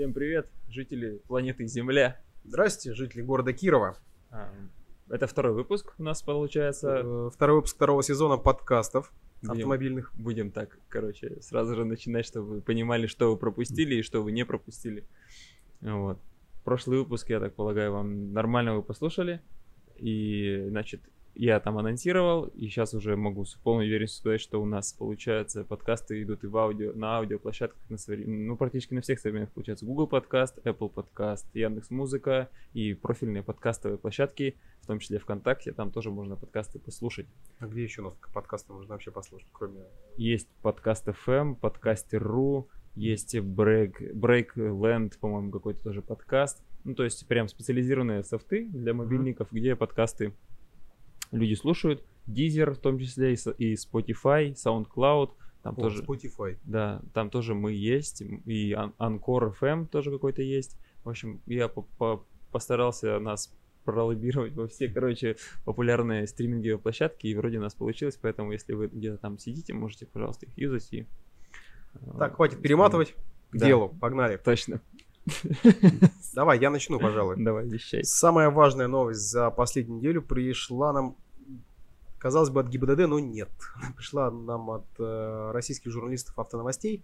Всем привет, жители планеты Земля. Здрасте, жители города Кирова. А, Это второй выпуск у нас получается. Э, Второй выпуск второго сезона подкастов Будем- автомобильных. Будем так, короче, сразу же начинать, чтобы вы понимали, что вы пропустили и что вы не пропустили. Вот. Прошлый выпуск, я так полагаю, вам нормально вы послушали. И, значит, я там анонсировал, и сейчас уже могу с полной уверенностью сказать, что у нас, получается, подкасты идут и в аудио, на аудиоплощадках, на совре- ну, практически на всех современных, получается, Google подкаст, Apple подкаст, Яндекс Музыка и профильные подкастовые площадки, в том числе ВКонтакте, там тоже можно подкасты послушать. А где еще у нас подкасты можно вообще послушать, кроме... Есть подкаст FM, подкастер.ру, есть Break, Breakland, по-моему, какой-то тоже подкаст. Ну, то есть прям специализированные софты для мобильников, где подкасты люди слушают. Deezer в том числе и, Spotify, SoundCloud. Там О, тоже, Spotify. да, там тоже мы есть. И Anchor FM тоже какой-то есть. В общем, я по- по- постарался нас пролоббировать во все, короче, популярные стриминговые площадки, и вроде у нас получилось, поэтому если вы где-то там сидите, можете, пожалуйста, их юзать и... э, Так, хватит перематывать. К Да. делу, погнали. Точно. Давай, я начну, пожалуй. Давай, вещай. Самая важная новость за последнюю неделю пришла нам, казалось бы, от ГИБДД, но нет. Она пришла нам от э, российских журналистов автоновостей.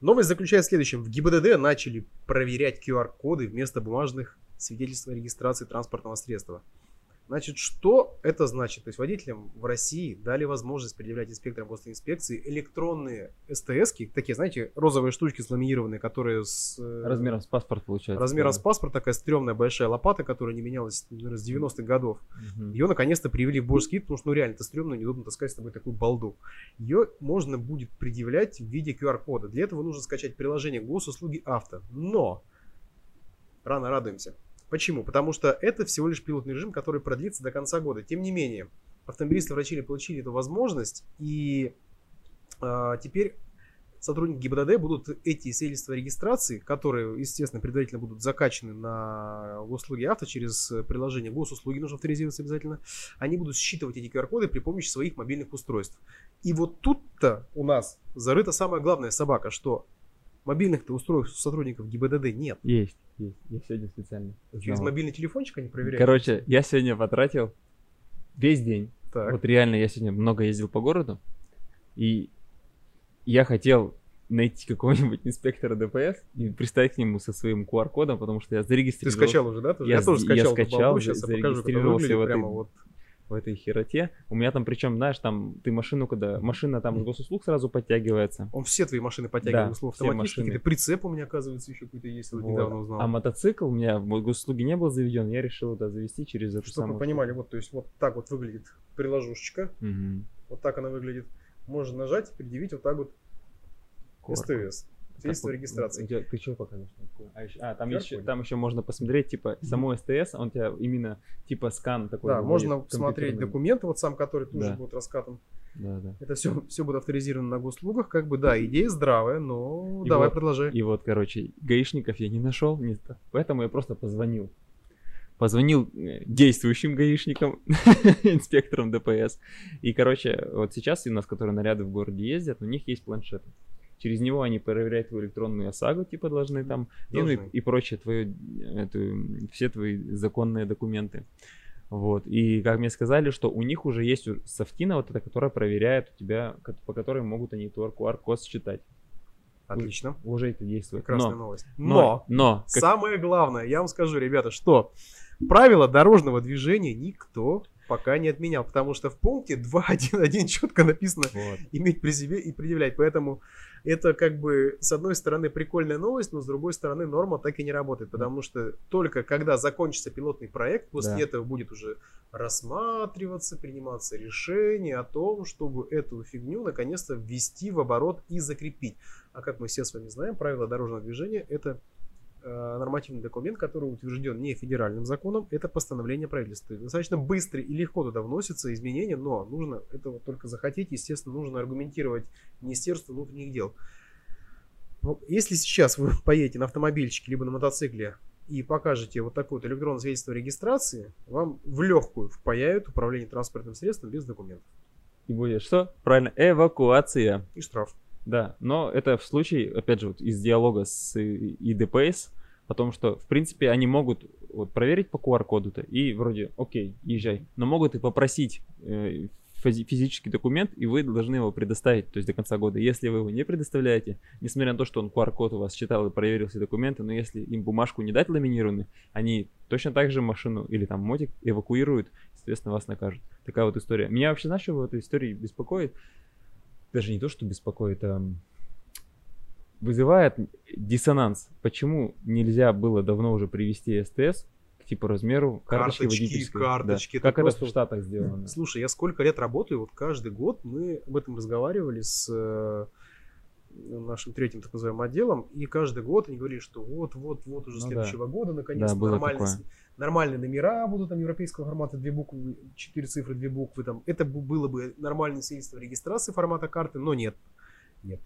Новость заключается в следующем. В ГИБДД начали проверять QR-коды вместо бумажных свидетельств о регистрации транспортного средства. Значит, что это значит? То есть водителям в России дали возможность предъявлять инспекторам госинспекции электронные СТС-ки, такие, знаете, розовые штучки сламинированные, которые с... э, Размером с паспорт получается. Размером да. с паспорт, такая стрёмная большая лопата, которая не менялась, наверное, с 90-х годов. Мгм. Ее наконец-то привели в божеский вид, потому что ну реально это стрёмно, неудобно таскать с тобой такую балду. Ее можно будет предъявлять в виде QR-кода. Для этого нужно скачать приложение госуслуги авто. Но рано радуемся. Почему? Потому что это всего лишь пилотный режим, который продлится до конца года. Тем не менее, автомобилисты врачи получили эту возможность, и а, теперь сотрудники ГИБДД будут эти свидетельства регистрации, которые, естественно, предварительно будут закачаны на госуслуги авто через приложение госуслуги, нужно авторизироваться обязательно, они будут считывать эти QR-коды при помощи своих мобильных устройств. И вот тут-то у нас зарыта самая главная собака, что мобильных-то устройств у сотрудников ГИБДД нет. Есть, есть. Я сегодня специально. Через узнал. мобильный телефончик они проверяют. Короче, я сегодня потратил весь день. так. Вот реально, я сегодня много ездил по городу, и я хотел найти какого-нибудь инспектора ДПС и приставить к нему со своим QR-кодом, потому что я Ты зарегистрировался скачал уже, да? Я Я, тоже с- я скачал. скачал, балду, сейчас я покажу, зарегистрировался в этой вот. В этой хероте. У меня там, причем, знаешь, там ты машину, когда машина там с госуслуг сразу подтягивается. Он все твои машины подтягивает, Да, все машины. Какой-то прицеп у меня, оказывается, еще какой-то есть, вот Вот. недавно узнал. А мотоцикл у меня в госуслуги не был заведен, я решил это завести через эту Чтобы вы понимали, штуку. вот, то есть вот так вот выглядит приложушечка, Мгм. вот так она выглядит. Можно нажать и предъявить вот так вот QR-код. СТС. Свидетельство о регистрации. у тебя- покажешь? такое? А, еще, а, там, еще, там еще можно посмотреть, типа, само СТС, он тебя именно, типа, скан такой. Да, можно посмотреть документы, вот сам, который тоже Да. будет раскатан. Да, да. Это все, все будет авторизировано на госслугах. Как бы, да, идея здравая, но И давай вот- продолжай. И вот, короче, гаишников я не нашел, не... поэтому я просто позвонил. Позвонил э, действующим гаишникам, инспекторам ДПС. И, короче, вот сейчас у нас, которые наряды в городе ездят, у них есть планшеты. Через него они проверяют твою электронную ОСАГО, типа, должны там, и, ну, и, Должны. и прочее, твою, эту, все твои законные документы. Вот. И как мне сказали, что у них уже есть софтина, вот эта, которая проверяет у тебя, по которой могут они твой QR-код считать. Отлично. Уже это действует. Прекрасная Но, новость. но, Но, но, как- самое главное, я вам скажу, ребята, что правила дорожного движения никто пока не отменял, потому что в пункте 2.1.1 четко написано вот. иметь при себе и предъявлять. Поэтому это как бы с одной стороны прикольная новость, но с другой стороны норма так и не работает, потому что только когда закончится пилотный проект, после Да. этого будет уже рассматриваться, приниматься решение о том, чтобы эту фигню наконец-то ввести в оборот и закрепить. А как мы все с вами знаем, правила дорожного движения это нормативный документ, который утвержден не федеральным законом, это постановление правительства. Достаточно быстро и легко туда вносятся изменения, но нужно этого только захотеть. Естественно, нужно аргументировать Министерству внутренних дел. Ну, Если сейчас вы поедете на автомобильчике либо на мотоцикле и покажете вот такое вот электронное свидетельство регистрации, вам в легкую впаяют управление транспортным средством без документов. И будет что? Правильно, эвакуация. И штраф. Да, но это в случае, опять же, вот из диалога с ИДПС, о том, что, в принципе, они могут вот, проверить по QR-коду-то и вроде, окей, езжай, но могут и попросить э, физический документ, и вы должны его предоставить, то есть до конца года. Если вы его не предоставляете, несмотря на то, что он QR-код у вас читал и проверил все документы, но если им бумажку не дать ламинированную, они точно так же машину или там мотик эвакуируют, соответственно, вас накажут. Такая вот история. Меня вообще, знаешь, что в этой истории беспокоит? Даже не то, что беспокоит, а вызывает диссонанс. Почему нельзя было давно уже привести СТС типа размеру карточки, карточки карточки. Да. Как просто... это в Штатах сделано? Слушай, я сколько лет работаю, вот каждый год мы об этом разговаривали с э, нашим третьим так называемым отделом, и каждый год они говорили, что вот-вот-вот уже ну, следующего да. года наконец-то да, нормальные, нормальные номера будут там европейского формата, две буквы, четыре цифры, две буквы там. Это было бы нормальное свидетельство регистрации формата карты, но нет. Нет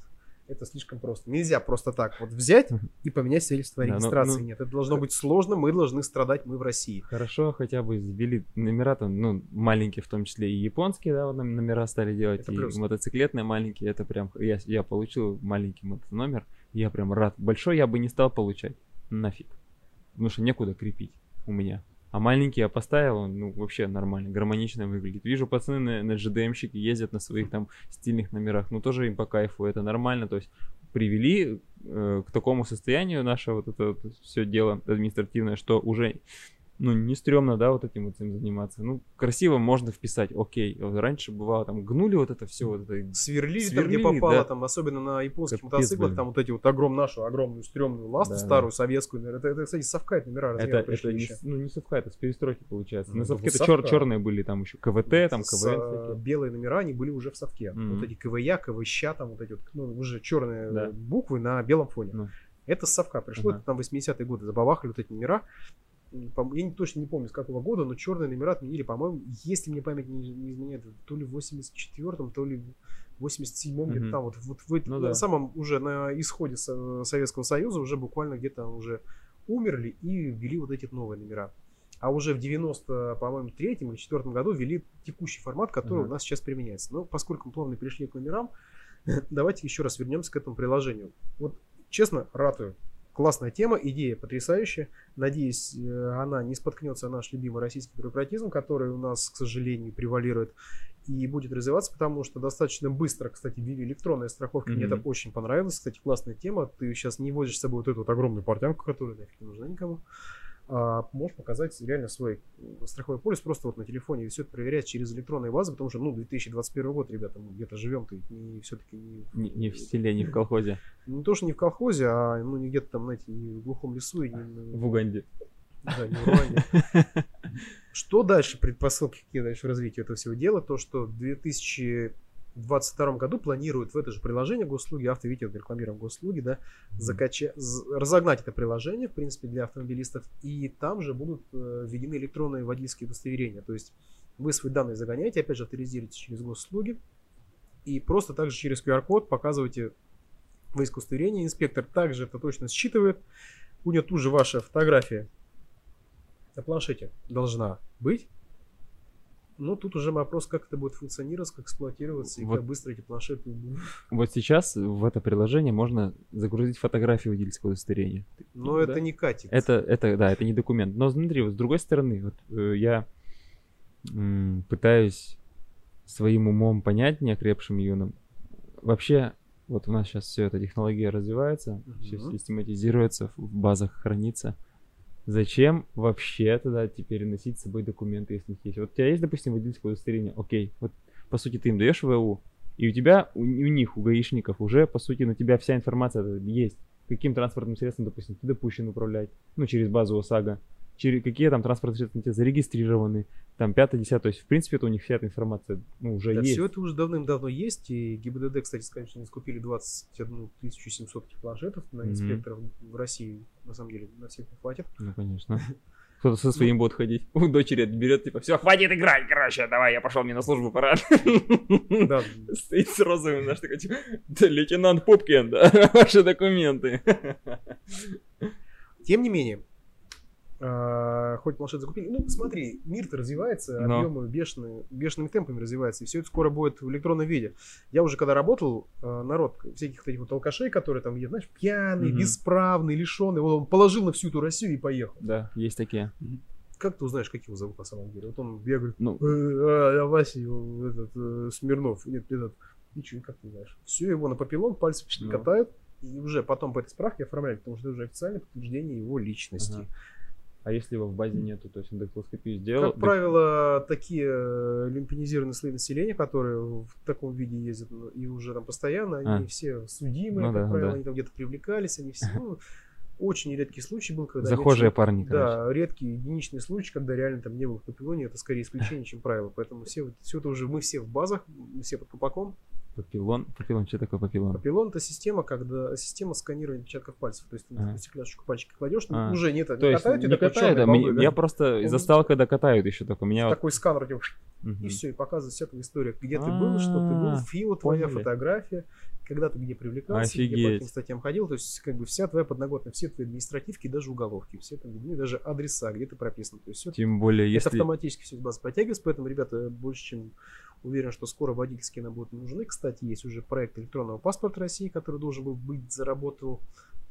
это слишком просто. Нельзя просто так вот взять и поменять свидетельство о регистрации. Да, ну, ну, Нет, это должно быть сложно, мы должны страдать, мы в России. Хорошо, хотя бы ввели номера там, ну, маленькие, в том числе и японские, да, вот номера стали делать, это и плюс. мотоциклетные маленькие, это прям, я, я получил маленький номер, я прям рад. Большой я бы не стал получать, нафиг, потому что некуда крепить у меня. А маленький я поставил, он ну, вообще нормально, гармонично выглядит. Вижу, пацаны на, на GDM-щике ездят на своих там стильных номерах, ну тоже им по кайфу, это нормально. То есть привели э, к такому состоянию наше вот это вот все дело административное, что уже ну, не стрёмно, да, вот этим вот этим заниматься. Ну, красиво можно вписать, окей. Вот раньше бывало, там, гнули вот это все, вот это... Сверлили, сверлили там, где попало, да. там, особенно на японских Капец, мотоциклах, блин. там вот эти вот огромную нашу, огромную стрёмную ласту да, старую, советскую, это, это, кстати, совкает номера Это, это не, ну, не совка, это с перестройки получается. Ну, на совке это чер, черные были, там еще КВТ, там КВН. С, белые номера, они были уже в совке. Mm-hmm. Вот эти КВЯ, КВЩ, там вот эти вот, ну, уже черные да. буквы на белом фоне. Mm-hmm. Это с совка пришло, uh-huh. это там 80-е годы, забабахали вот эти номера я точно не помню с какого года, но черные номера отменили, по-моему, если мне память не, не изменяет, то ли в 84-м, то ли в 87-м, mm-hmm. где-то там, вот, вот в, ну, на да. самом уже на исходе Советского Союза уже буквально где-то уже умерли и ввели вот эти новые номера. А уже в 90, по-моему, третьем или четвертом году ввели текущий формат, который mm-hmm. у нас сейчас применяется. Но поскольку мы плавно перешли к номерам, давайте еще раз вернемся к этому приложению. Вот честно, ратую Классная тема, идея потрясающая. Надеюсь, э, она не споткнется наш любимый российский бюрократизм, который у нас, к сожалению, превалирует и будет развиваться, потому что достаточно быстро, кстати, ввели электронные страховки. Mm-hmm. Мне это очень понравилось. Кстати, классная тема. Ты сейчас не возишь с собой вот эту вот огромную портянку, которая нафиг не нужна никому а, можешь показать реально свой страховой полис просто вот на телефоне и все это проверять через электронные базы, потому что, ну, 2021 год, ребята, мы где-то живем-то не все-таки не, не, не в селе, не в колхозе. Не то, что не в колхозе, а ну не где-то там, знаете, не в глухом лесу и не в Уганде. Да, не в Уганде. Что дальше, предпосылки какие дальше в развитии этого всего дела? То, что 2000 в 2022 году планируют в это же приложение госуслуги, автовидео рекламируем госуслуги, да, закачать, разогнать это приложение, в принципе, для автомобилистов, и там же будут э, введены электронные водительские удостоверения. То есть вы свои данные загоняете, опять же, авторизируете через госуслуги, и просто также через QR-код показываете водительское удостоверение. Инспектор также это точно считывает. У него тут же ваша фотография на планшете должна быть. Ну, тут уже вопрос, как это будет функционировать, как эксплуатироваться, и вот, как быстро эти планшеты... Вот сейчас в это приложение можно загрузить фотографии водительского удостоверения. Но да? это не катик. Это, это, да, это не документ. Но смотри, вот с другой стороны, вот э, я м, пытаюсь своим умом понять, неокрепшим юным, вообще, вот у нас сейчас все эта технология развивается, uh-huh. все систематизируется, в базах хранится зачем вообще тогда теперь носить с собой документы, если их есть? Вот у тебя есть, допустим, водительское удостоверение, окей, вот по сути ты им даешь ВУ, и у тебя, у, у них, у гаишников уже, по сути, на тебя вся информация есть. Каким транспортным средством, допустим, ты допущен управлять, ну, через базу ОСАГО, через какие там транспортные средства зарегистрированы, там 5 10 то есть в принципе это у них вся эта информация ну, уже да, есть. все это уже давным-давно есть, и ГИБДД, кстати, конечно, не скупили 21 700 этих планшетов на инспекторов mm-hmm. в России, на самом деле, на всех не хватит. Ну, конечно. Кто-то со своим будет ходить. У дочери берет, типа, все, хватит играть, короче, давай, я пошел, мне на службу пора. Да. Стоит с розовым, знаешь, такой, типа, лейтенант Пупкин, да, ваши документы. Тем не менее, а, а, хоть планшет закупили. Ну, смотри, мир-то развивается, Но. объемы бешеные, бешеными темпами развивается, и все это скоро будет в электронном виде. Я уже когда работал, а, народ, всяких вот этих вот алкашей, которые там, знаешь, пьяный, Мгм. бесправный, лишенный, вот он положил на всю эту Россию и поехал. Да, есть такие. Как ты узнаешь, как его зовут на самом деле? Вот он бегает, Ну, «Э, а, Вася, этот, э, Смирнов, нет, этот, ничего, как ты знаешь. Все, его на папиллон пальцы Ну. катают, и уже потом по этой справке оформляют, потому что это уже официальное подтверждение его личности. Ага. А если его в базе нету, то есть он дактилоскопию сделал? Как правило, такие э, люмпинизированные слои населения, которые в таком виде ездят ну, и уже там постоянно, они А. все судимые, Ну как да, правило, да. они там где-то привлекались, они все, ну, очень редкий случай был, когда... Захожие нет парни, короче. Да, редкий единичный случай, когда реально там не было в папиллоне, это скорее исключение, чем правило. Поэтому все, все это уже, мы все в базах, мы все под колпаком. Папиллон. Папиллон, что такое папиллон? Папиллон это система, когда система сканирования отпечатков пальцев. То есть ты такую стекляшечку пальчики кладешь, ну, А. уже нет, То есть катают не катают, а мне- да? я просто Он- застал, когда катают еще только. Меня вот... такой сканер у тебя Мгм. и все, и показывает вся твоя история. Где ты был, что ты был, А, фио твоя, фотография, когда ты где привлекался, где по каким статьям ходил. То есть, как бы вся твоя подноготная, все твои административки, даже уголовки, все там, ну, и даже адреса, где ты прописан. То есть, все Тем более, это если... автоматически все из базы подтягивается, поэтому, ребята, больше чем уверен, что скоро водительские нам будут нужны. Кстати, есть уже проект электронного паспорта России, который должен был быть заработал,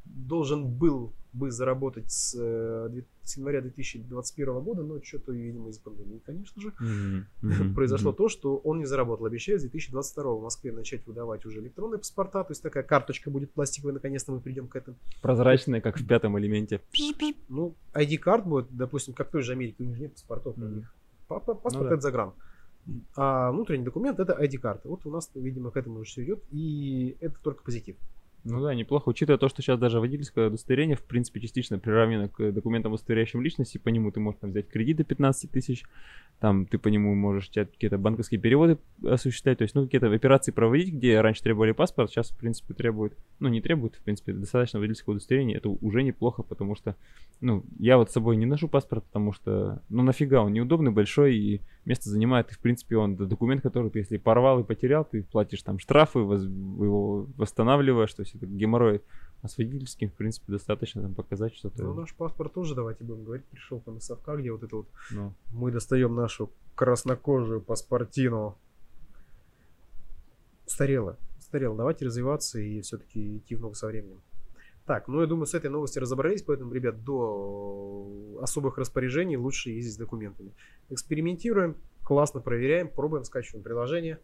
должен был бы заработать с, э, с января 2021 года, но что-то, видимо, из пандемии, конечно же, мгм, произошло мгм. то, что он не заработал. Обещают с 2022 в Москве начать выдавать уже электронные паспорта, то есть такая карточка будет пластиковая, наконец-то мы придем к этому. Прозрачные, как в пятом элементе. Ну, ID-карт будет, допустим, как в той же Америке, у них нет паспортов у них. Па- па- Паспорт Ну да. это загран. А внутренний документ это ID-карта. Вот у нас, видимо, к этому уже все идет, и это только позитив. Ну да, неплохо, учитывая то, что сейчас даже водительское удостоверение, в принципе, частично приравнено к документам, удостоверяющим личность, и по нему ты можешь там, взять кредит до 15 тысяч, там ты по нему можешь какие-то банковские переводы осуществлять, то есть, ну, какие-то операции проводить, где раньше требовали паспорт, сейчас, в принципе, требуют, ну, не требуют, в принципе, достаточно водительского удостоверения, это уже неплохо, потому что, ну, я вот с собой не ношу паспорт, потому что, ну, нафига, он неудобный, большой, и место занимает, и, в принципе, он документ, который ты, если порвал и потерял, ты платишь там штрафы, воз- его восстанавливаешь, то есть это геморрой. А с водительским, в принципе, достаточно там показать что-то. Ну, наш паспорт тоже, давайте будем говорить, пришел там из совка, где вот это вот Ну, мы достаем нашу краснокожую паспортину. Старела. Старела. Давайте развиваться и все-таки идти в ногу со временем. Так, ну я думаю, с этой новостью разобрались, поэтому, ребят, до особых распоряжений лучше ездить с документами. Экспериментируем, классно проверяем, пробуем, скачиваем приложение,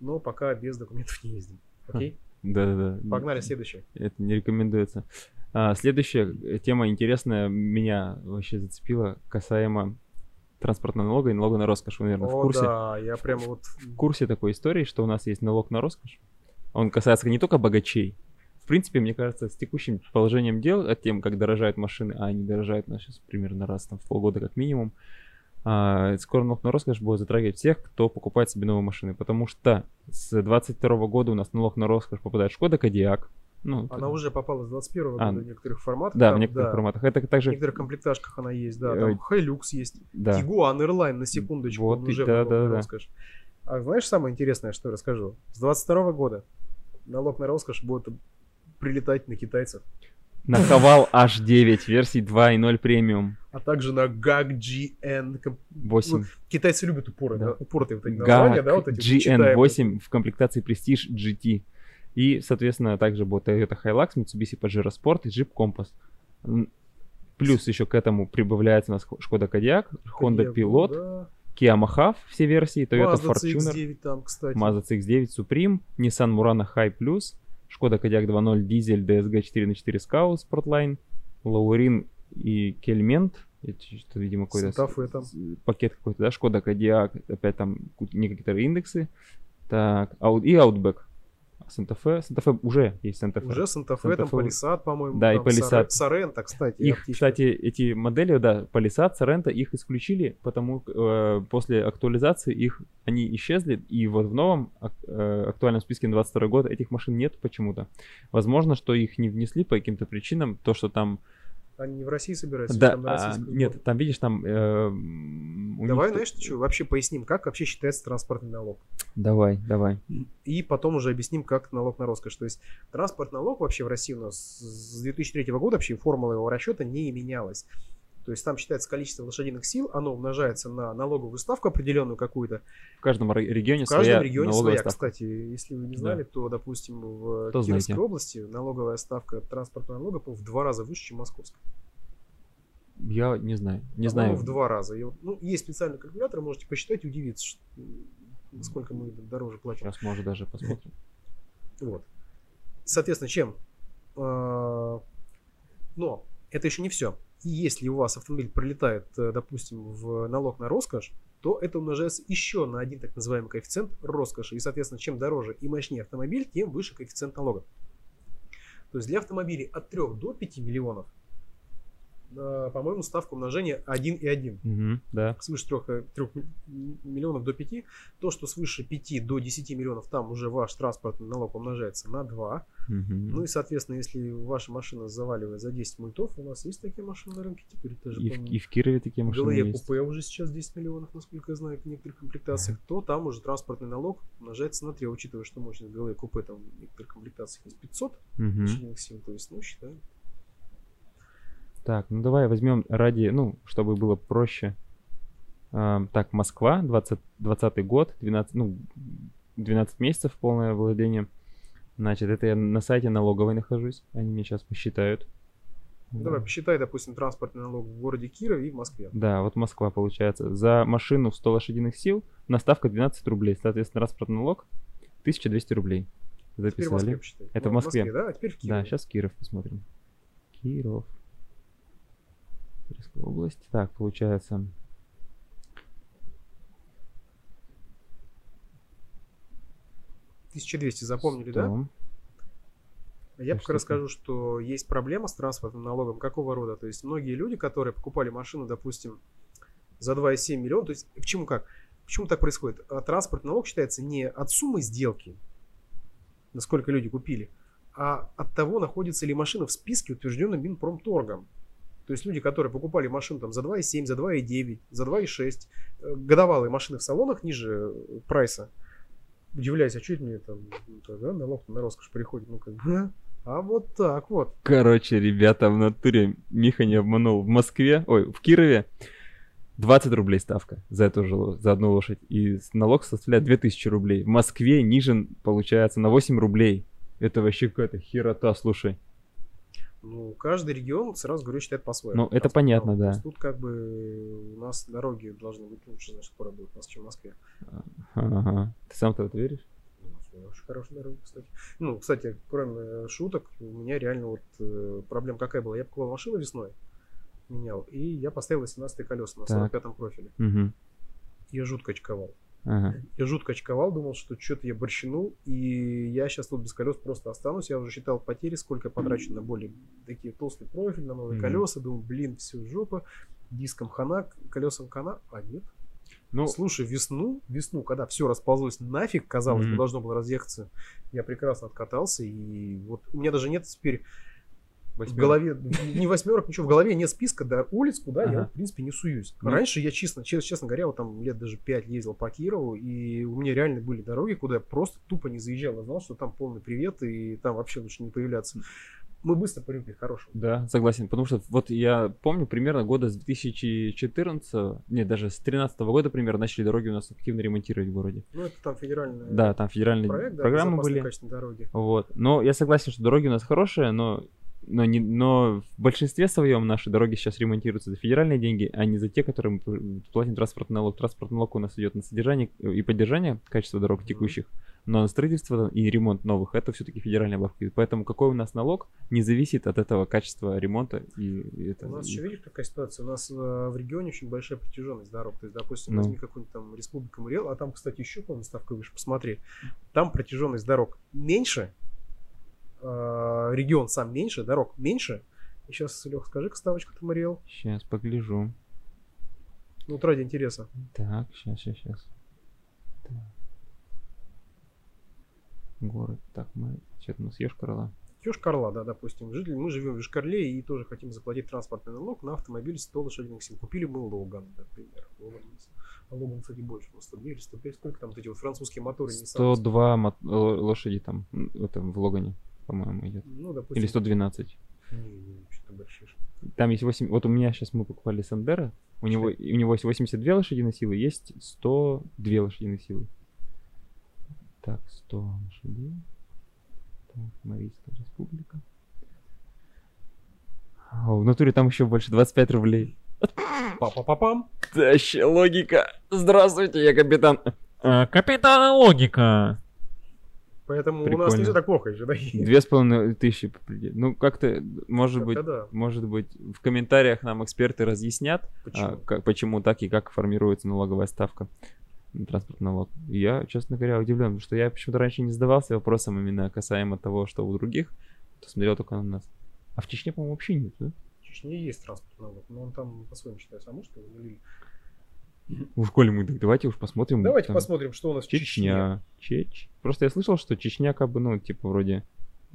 но пока без документов не ездим. Окей? да-да-да. Погнали, следующее. Это не рекомендуется. А, следующая э, тема интересная меня вообще зацепила касаемо транспортного налога и налога на роскошь. Вы, наверное, в О, курсе? да, я прямо вот... в курсе такой истории, что у нас есть налог на роскошь. Он касается не только богачей. В принципе, мне кажется, с текущим положением дел, от тем, как дорожают машины, а они дорожают на сейчас примерно раз там, в полгода как минимум, а, скоро налог на роскошь будет затрагивать всех, кто покупает себе новые машины. Потому что с 22 года у нас налог на роскошь попадает Шкода Кодиак. Ну, Она это- уже попала с 21 А, года в некоторых форматах. Да, в там, некоторых да. форматах. Это В также... некоторых комплектажках она есть, да. Там Hilux есть. Да. Тигуан Airline, на секундочку. Вот уже да, в да, да. роскошь. А знаешь самое интересное, что я расскажу? С 22 года налог на роскошь будет прилетать на китайцев, На Хавал H9 версии 2.0 премиум а также на GAG GN. Ком- 8. Ну, Китайцы любят упоры, Да. да, упоротые вот эти названия, да, вот эти вот читаемые. GN8 в комплектации Prestige GT. И, соответственно, также будет Toyota Hilux, Mitsubishi Pajero Sport и Jeep Compass. Плюс еще к этому прибавляется у нас Шкода Кодиак, Honda Pilot, да. Kia Mahav, все версии, Toyota Mazda Fortuner, CX-9 там, кстати. Mazda CX-9 Supreme, Nissan Murano High Plus, Шкода Кодиак 2.0 дизель DSG 4х4 Scout Sportline, Лаурин и Кельмент, это что, видимо, какой-то пакет какой-то, да, Шкода Кодиак, опять там ку- некоторые индексы, так, и Outback. Санта-Фе, Санта-Фе уже есть Санта-Фе. Уже Санта-Фе, там Santa Fe. Палисад, по-моему. Да, и там Palisade. Сорен- Сорента, кстати. Их, оптично. кстати, эти модели, да, Palisade, Sorento, их исключили, потому э, после актуализации их они исчезли, и вот в новом э, актуальном списке на 22 год этих машин нет почему-то. Возможно, что их не внесли по каким-то причинам, то, что там... Они не в России собираются, да, там на а, нет, там, видишь, там... э, Давай, них- знаешь, что, вообще поясним, как вообще считается транспортный налог. Давай, давай. И потом уже объясним, как налог на роскошь. То есть транспортный налог вообще в России у нас с 2003 года вообще формула его расчета не менялась. То есть там считается количество лошадиных сил, оно умножается на налоговую ставку определенную какую-то. В каждом ре- регионе В каждом своя регионе своя. ставка. Кстати, если вы не Да. знали, то, допустим, в То Кировской знаете. области налоговая ставка транспортного налога в два раза выше, чем московская. Я не знаю. Не По-моему, знаю. в два раза. И ну, есть специальный калькулятор, можете посчитать и удивиться, сколько мы дороже платим. Сейчас, может, даже посмотрим. Вот. Соответственно, чем? А, Но это еще не все. И если у вас автомобиль пролетает, э, допустим, в налог на роскошь, то это умножается еще на один так называемый коэффициент роскоши. И, соответственно, чем дороже и мощнее автомобиль, тем выше коэффициент налога. То есть для автомобилей от 3 до 5 миллионов, по-моему, ставка умножения 1,1 Мгм, да. свыше 3, миллионов до 5, то, что свыше 5 до 10 миллионов, там уже ваш транспортный налог умножается на 2. Мгм. Ну и, соответственно, если ваша машина заваливает за 10 мультов, у нас есть такие машины на рынке теперь тоже. и, в, и в Кирове такие машины ГЛЕ есть. купе уже сейчас 10 миллионов, насколько я знаю, в некоторых комплектациях, то там уже транспортный налог умножается на 3, учитывая, что мощность ГЛЕ купе там в некоторых комплектациях есть 500 Мгм. лошадиных сил, то есть, ну, считаем. Так, ну давай возьмем ради, ну, чтобы было проще. Ам, так, Москва, 20, 20 год, 12, ну, 12 месяцев полное владение. Значит, это я на сайте налоговой нахожусь. Они мне сейчас посчитают. Ну, Давай посчитай, допустим, транспортный налог в городе Кирове и в Москве. Да, вот Москва получается. За машину 100 лошадиных сил наставка 12 рублей. Соответственно, транспортный налог 1200 рублей. Теперь в Москве Записали. посчитай. Это Ну, в Москве. да, а теперь в Кирове. Да, сейчас Киров посмотрим. Киров. Кировская область. Так, получается. — 1200 запомнили, да? 100. Я Да пока расскажу, что есть проблема с транспортным налогом. Какого рода? То есть многие люди, которые покупали машину, допустим, за 2,7 миллиона, то есть почему как? Почему так происходит? А Транспортный налог считается не от суммы сделки, насколько люди купили, а от того, находится ли машина в списке, утвержденном Минпромторгом. То есть люди, которые покупали машину там, за 2,7, за 2,9, за 2,6, э, годовалые машины в салонах ниже э, прайса, удивляюсь, а что это мне там, ну, да, налог на роскошь приходит, ну как бы, а? А вот так вот. Короче, ребята, в натуре Миха не обманул. В Москве, ой, в Кирове 20 рублей ставка за эту же, за одну лошадь. И налог составляет 2000 рублей. В Москве ниже получается на 8 рублей. Это вообще какая-то херота, слушай. Ну, каждый регион, сразу говорю, считает по-своему. Ну, это понятно. То да. есть Тут как бы у нас дороги должны быть лучше, значит, скоро будут у нас, чем в Москве. Ага. Ты сам-то в это веришь? У нас очень хорошие дороги, кстати. Ну, кстати, кроме э, шуток, у меня реально вот э, проблема какая была. Я покупал машину весной, менял, и я поставил 18 колеса на Так. 45-м профиле. Угу. Я жутко очковал. Ага. Я жутко очковал, думал, что что-то я борщинул, и я сейчас тут без колес просто останусь. Я уже считал потери, сколько я потрачу на более такие толстый профиль, на новые Мгм. колеса. Думал, блин, все жопа, диском хана, колесам хана, а нет. Ну, Слушай, весну, весну, когда все расползлось нафиг, казалось Мгм. должно было разъехаться, я прекрасно откатался, и вот у меня даже нет теперь в восьмерка. голове, не восьмерок, ничего, в голове нет списка до улиц, куда я, Ага. вот, в принципе, не суюсь. Ну. Раньше я, честно, честно, говоря, вот там лет даже 5 ездил по Кирову, и у меня реально были дороги, куда я просто тупо не заезжал. Я знал, что там полный привет, и там вообще лучше не появляться. Мы быстро привыкли к хорошему. Да, согласен. Потому что вот я помню примерно года с 2014, нет, даже с 2013 года примерно начали дороги у нас активно ремонтировать в городе. Ну, это там федеральный Да, там федеральные проект, да, программы были. дороги. Вот. Но я согласен, что дороги у нас хорошие, но, но, не, но в большинстве своем наши дороги сейчас ремонтируются за федеральные деньги, а не за те, которые мы платим транспортный налог. Транспортный налог у нас идет на содержание и поддержание качества дорог текущих, но на строительство и ремонт новых это все-таки федеральные бабки. Поэтому какой у нас налог не зависит от этого качества ремонта. И, и это, У нас и- еще, видишь, какая ситуация? У нас э, в регионе очень большая протяженность дорог. То есть, допустим, Ну. возьми какую-нибудь там республику Мариэл, а там, кстати, еще, по-моему, ставка выше, посмотри. Там протяженность дорог меньше, э, регион сам меньше, дорог меньше. И сейчас, Лех, скажи-ка ставочку-то Мариэл. Сейчас погляжу. Ну, вот ради интереса. Так, сейчас, сейчас, сейчас. Город. Так, мы... Что-то у нас Ёж-Карла. Йошкар-Ола, да, допустим. Жители, мы живем в Йошкарле и тоже хотим заплатить транспортный налог на автомобиль 100 лошадиных сил. Купили мы Логан, например. Логан, а Логан, кстати, больше. У нас 102 или 105. Сколько там вот эти вот французские моторы? Nissan? 102 мо- ло- лошади там, в этом, в Логане, по-моему, идет. Ну, допустим. Или 112. Не, там есть 8... Вот у меня сейчас мы покупали Сандера, у него, у него есть 82 лошадиные силы, есть 102 лошадиные силы. Так, 100 лошадей. Так, Марийская республика. О, в натуре там еще больше, 25 рублей. Папа-папам. Таща логика. Здравствуйте, я капитан. А, капитан Логика. Поэтому у нас Прикольно. не все так плохо еще, да? Две с половиной тысячи. Ну, как-то, может быть, Как-то да. может быть, в комментариях нам эксперты разъяснят, Почему? а, как- почему так и как формируется налоговая ставка на транспортный налог. И Я, честно говоря, удивлен, потому что я почему-то раньше не задавался вопросом именно касаемо того, что у других, то смотрел только на нас. А в Чечне, по-моему, вообще нет, да? В Чечне есть транспортный налог, но он там по-своему считается. А может, нулили? В школе мы так давайте уж посмотрим. Давайте там посмотрим, что у нас в Чечне. Чечня. Чеч. Просто я слышал, что Чечня как бы, ну, типа, вроде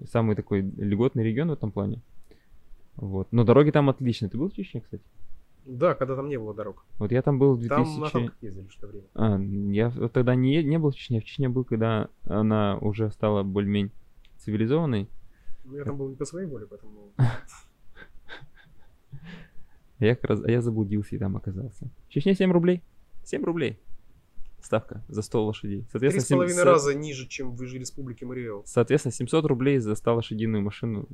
самый такой льготный регион в этом плане. Вот. Но дороги там отличные. Ты был в Чечне, кстати? Да, когда там не было дорог. Вот я там был в 2000... Там на танках ездили что время. А, я вот тогда не, не был в Чечне. В Чечне был, когда она уже стала более-менее цивилизованной. Ну, я там был не по своей воле, поэтому... А я, как раз, а я заблудился и там оказался. В Чечне 7 рублей. 7 рублей. Ставка за 100 лошадей. Соответственно, с половиной сем- раза ниже, чем в республике Мариэл. Соответственно, 700 рублей за 100 лошадиную машину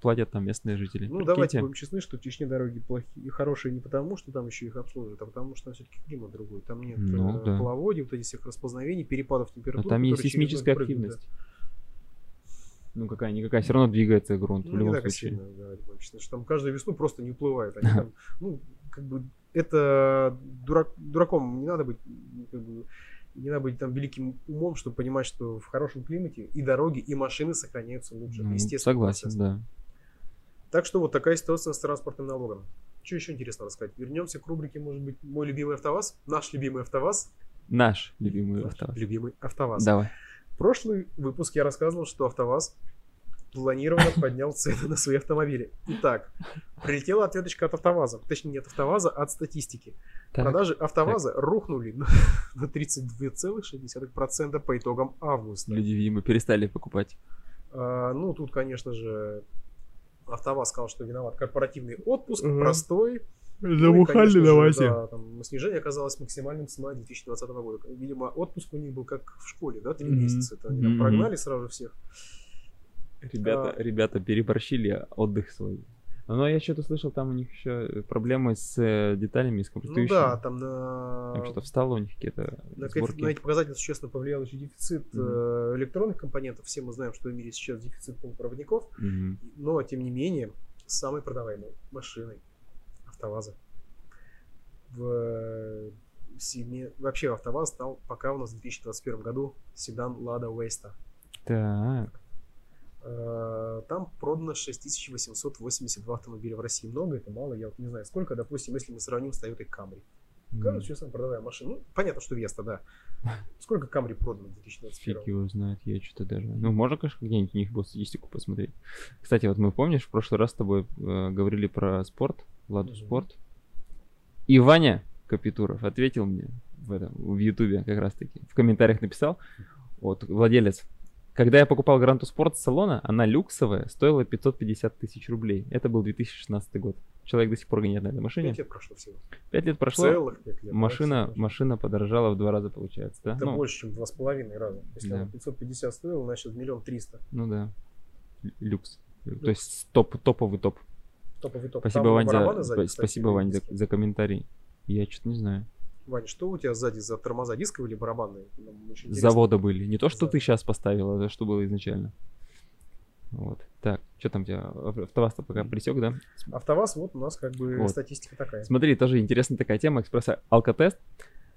платят там местные жители. Ну, Прикиньте. давайте будем честны, что в Чечне дороги плохие, хорошие не потому, что там еще их обслуживают, а потому что там все-таки климат другой. Там нет Ну, э, да. половодья, вот этих всех распознавений, перепадов температуры. там есть сейсмическая ноль прыгают, активность. Ну, какая-никакая, все равно двигается грунт в Ну, не любом случае. сильно, да, честны, что там каждую весну просто не уплывают. Они там, ну, как бы, это дурак, дураком не надо быть, как бы, не надо быть там великим умом, чтобы понимать, что в хорошем климате и дороги, и машины сохраняются лучше. Ну, естественно. согласен, да. Так что вот такая ситуация с транспортным налогом. Что еще интересно рассказать? Вернемся к рубрике, может быть, мой любимый АвтоВАЗ, наш любимый АвтоВАЗ. Наш любимый Наш автоваз. Любимый АвтоВАЗ. Давай. В прошлый выпуск я рассказывал, что АвтоВАЗ планированно поднял цены на свои автомобили. Итак, прилетела ответочка от АвтоВАЗа. Точнее, не от АвтоВАЗа, а от статистики. Так, Продажи АвтоВАЗа рухнули на на 32,6% по итогам августа. люди, видимо, перестали покупать. А, ну, тут, конечно же, АвтоВАЗ сказал, что виноват корпоративный отпуск, Мгм. простой. Ну и, конечно же, да, там, снижение оказалось максимальным с мая 2020 года. Видимо, отпуск у них был как в школе, да, три месяца. Это они там прогнали сразу всех. Ребята, А. ребята переборщили отдых свой. Но я что-то слышал, там у них еще проблемы с э, деталями, с Ну комплектующими. да, там на, Там что-то встало у них какие-то на, сборки. эти, на эти показатели существенно повлиял еще дефицит э, электронных компонентов. Все мы знаем, что в мире сейчас дефицит полупроводников. Мгм. Но, тем не менее, самой продаваемой машиной АвтоВАЗа в э, сегме- вообще АвтоВАЗ стал пока у нас в 2021 году седан Лада Веста. Так. Э, Там продано 6882 автомобиля в России. Много это мало, я вот не знаю сколько. Допустим, если мы сравним с Toyota Camry. Кажется, сейчас самая продаваемая машина. Ну, понятно, что Веста, да. Сколько Camry продано в 2021? Фиг его знает, я что-то даже... Ну, можно, конечно, где-нибудь у них было статистику посмотреть. Кстати, вот мы, помнишь, в прошлый раз с тобой э, говорили про спорт, Ладу Мгм. спорт. И Ваня Капитуров ответил мне в этом, в Ютубе как раз-таки, в комментариях написал, вот, владелец, когда я покупал Гранту Спорт с салона, она люксовая, стоила 550 тысяч рублей. Это был 2016 год. Человек до сих пор гоняет на этой машине. Пять лет прошло всего. Пять лет прошло, Целых пять лет. машина, машина подорожала в два раза, получается, да? Это ну, больше, чем два с половиной раза. Если Да. она 550 стоила, значит миллион триста. ну да. Л- Люкс. То есть топ, топовый топ. Топовый топ. Спасибо, Там Вань, за, сзади, спа- кстати, спасибо, Вань, за, за комментарий. Я что-то не знаю. Вань, что у тебя сзади за тормоза? Дисковые или барабанные? Интересно. завода были. Не то, что Да. ты сейчас поставил, а то, что было изначально. Вот. Так, что там у тебя? Ав- Автоваз пока присек, да? АвтоВАЗ, вот у нас как бы Вот. статистика такая. Смотри, тоже интересная такая тема. Экспресс-алкотест.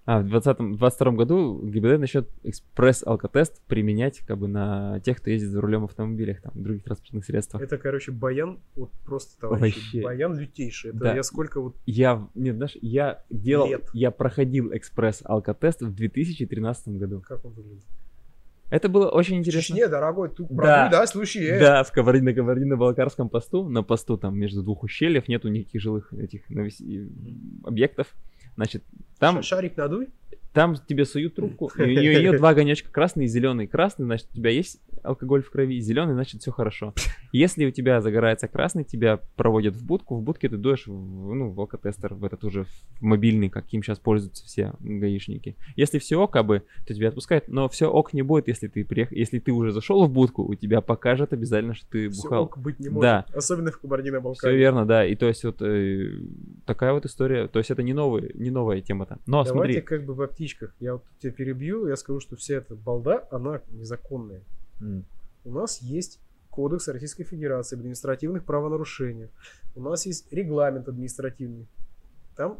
А, в 2022 году ГИБДД начнет экспресс-алкотест применять как бы на тех, кто ездит за рулем в автомобилях, там, других транспортных средствах. Это, короче, баян, вот просто, товарищи, Вообще. баян лютейший. Это Да. я сколько вот... Я, нет, знаешь, я делал, Лет. я проходил экспресс-алкотест в 2013 году. Как он выглядит? Это было очень интересно. Чечне, дорогой, тут Да. да, слушай, э. Да, в Кабардино- Кабардино-Балкарском посту, на посту там между двух ущельев нету никаких жилых этих навес- объектов. Значит, там, Ша- Шарик надуй. там тебе суют трубку, и у нее два огонечка, красный и зеленый. Красный, значит, у тебя есть алкоголь в крови, зеленый, значит все хорошо. Если у тебя загорается красный, тебя проводят в будку, в будке ты дуешь в, ну, в алкотестер, в этот уже в мобильный, каким сейчас пользуются все гаишники. Если все ок, бы, то тебя отпускают, но все ок не будет, если ты приех... если ты уже зашел в будку, у тебя покажет обязательно, что ты бухал. ок быть не может. Да. Особенно в Кабардино-Балкарии. Все верно, да. И то есть вот э, такая вот история. То есть это не, новый, не новая тема-то. Но Давайте смотри. как бы в птичках. Я вот тебя перебью, я скажу, что вся эта балда, она незаконная. У нас есть Кодекс Российской Федерации об административных правонарушениях. У нас есть регламент административный. Там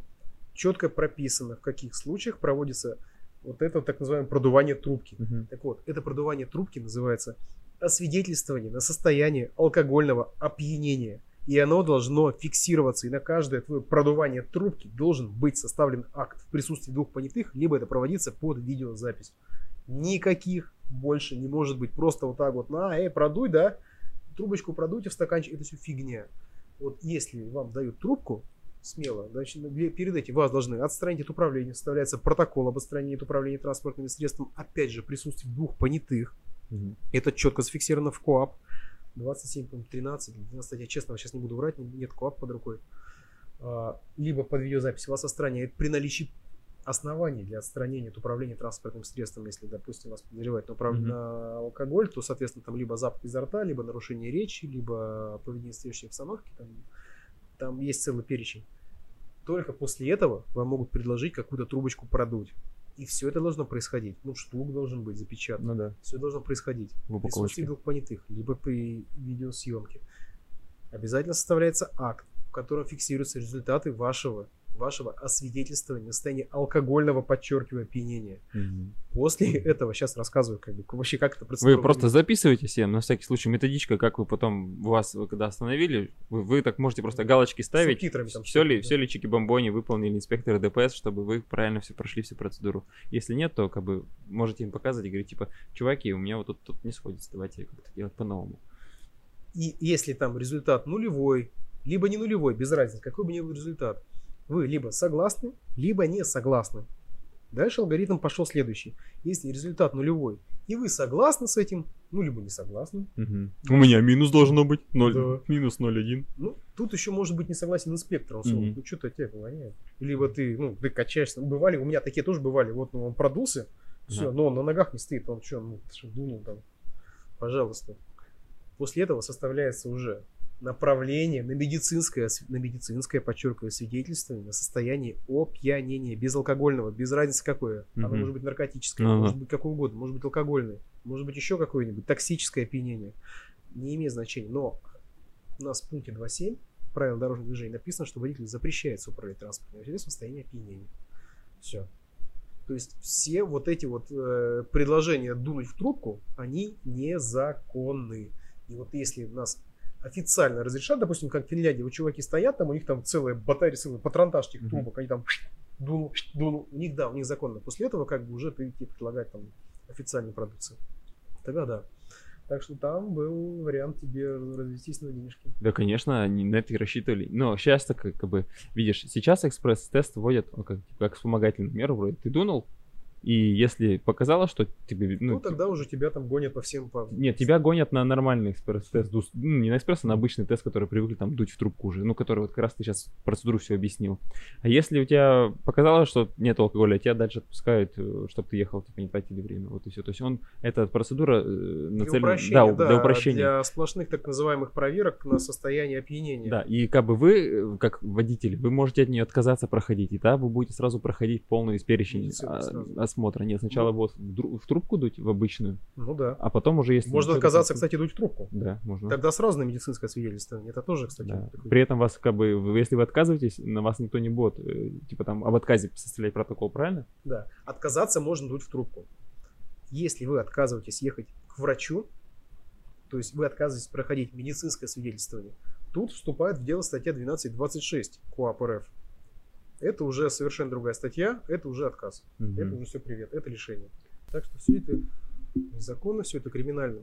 четко прописано, в каких случаях проводится вот это так называемое продувание трубки. мгм. Так вот, это продувание трубки называется освидетельствование на состояние алкогольного опьянения. И оно должно фиксироваться. И на каждое твое продувание трубки должен быть составлен акт в присутствии двух понятых, либо это проводиться под видеозапись. Никаких больше не может быть. Просто вот так вот, на, эй, продуй, да, трубочку продуйте в стаканчик, это все фигня. Вот если вам дают трубку, смело, значит, для- перед этим вас должны отстранить от управления, составляется протокол об отстранении от управления транспортными средством, опять же, в присутствии двух понятых. Мгм. Это четко зафиксировано в КОАП. 27, по-моему, 13 или 12, я честно сейчас не буду врать, не- нет КОАП под рукой. А, Либо под видеозапись вас отстраняют при наличии оснований для отстранения от управления транспортным средством, если, допустим, вас подозревают на, управ- Мгм. на алкоголь, то, соответственно, там либо запах изо рта, либо нарушение речи, либо поведение следующей обстановке, там, там есть целый перечень. Только после этого вам могут предложить какую-то трубочку продуть. И все это должно происходить. Ну, штук должен быть запечатан. Ну да, Все должно происходить в упаковочке. двух понятых, либо при видеосъемке. Обязательно составляется акт, в котором фиксируются результаты вашего, вашего освидетельствования на состоянии алкогольного, подчеркиваю, опьянения. Мгм. После этого, сейчас рассказываю, как бы, вообще как это процедура Вы просто записываете себе, на всякий случай, методичка, как вы потом, вас, когда остановили, вы, вы так можете просто галочки ставить, субтитрами там все ли, все ли чики-бомбони выполнили инспекторы ДПС, чтобы вы правильно все прошли всю процедуру. Если нет, то как бы можете им показывать и говорить, типа, чуваки, у меня вот тут, тут не сходится, давайте как-то делать по-новому. И если там результат нулевой, либо не нулевой, без разницы, какой бы ни был результат, вы либо согласны, либо не согласны. Дальше алгоритм пошел следующий. Если результат нулевой, и вы согласны с этим, ну, либо не согласны, У меня минус должно быть, Да. минус 0,1. Ну, тут еще может быть не согласен инспектор. Он сказал, Мгм. ну что-то тебя воняет. Либо ты, ну, ты качаешься. Ну, Бывали, у меня такие тоже бывали. Вот ну, он продулся, все, Ага. но он на ногах не стоит. Он что, ну, дунул там? Пожалуйста. После этого составляется уже направление на медицинское, на медицинское, подчеркиваю, свидетельствование на состояние опьянения, безалкогольного, без разницы какое. Оно Мгм. может быть наркотическое, Ага. может быть какое угодно, может быть алкогольное, может быть еще какое-нибудь токсическое опьянение. Не имеет значения. Но у нас в пункте 2.7 правил дорожного движения написано, что водителю запрещается управлять транспортным средством в состоянии опьянения. Все. То есть все вот эти вот э, предложения дунуть в трубку, они незаконны. И вот если нас официально разрешат, допустим, как в Финляндии, вот чуваки стоят, там у них там целая батарея, целый патронтаж этих трубок, они там дунул, дунул. У них, да, у них законно. После этого как бы уже тебе предлагать там официальную продукцию. Тогда да. Так что там был вариант тебе развестись на денежки. Да, конечно, они на это и рассчитывали. Но сейчас так как бы, видишь, сейчас экспресс-тест вводят как, как вспомогательную меру, вроде ты дунул, и если показало, что тебе, Ну, ну, тогда уже тебя там гонят по всем по... Нет, тебя гонят на нормальный экспресс-тест. Ну, не на экспресс, а на обычный тест, который привыкли там дуть в трубку уже. Ну, который вот как раз ты сейчас процедуру все объяснил. А если у тебя показалось, что нет алкоголя, тебя дальше отпускают, чтобы ты ехал, типа, не тратили время. Вот и все. То есть он, эта процедура э, нацелена... упрощения, да, для упрощения. для сплошных так называемых проверок на состояние опьянения. Да, и как бы вы, э, как водитель, вы можете от нее отказаться проходить, и да, вы будете сразу проходить полный перечень. Осмотра. Нет, сначала Ну. вот в, трубку дуть, в обычную, Ну да. а потом уже если... Можно отказаться, такого- кстати, дуть в трубку. Да, можно. Тогда сразу на медицинское свидетельствование. Это тоже, кстати, Да. такой- При этом вас как бы, если вы отказываетесь, на вас никто не будет, э, типа там об отказе составлять протокол, правильно? Да. Отказаться можно дуть в трубку. Если вы отказываетесь ехать к врачу, то есть вы отказываетесь проходить медицинское свидетельствование, тут вступает в дело статья 12.26 КОАП РФ. Это уже совершенно другая статья, это уже отказ. Мгм. Это уже все привет, это лишение. Так что все это незаконно, все это криминально.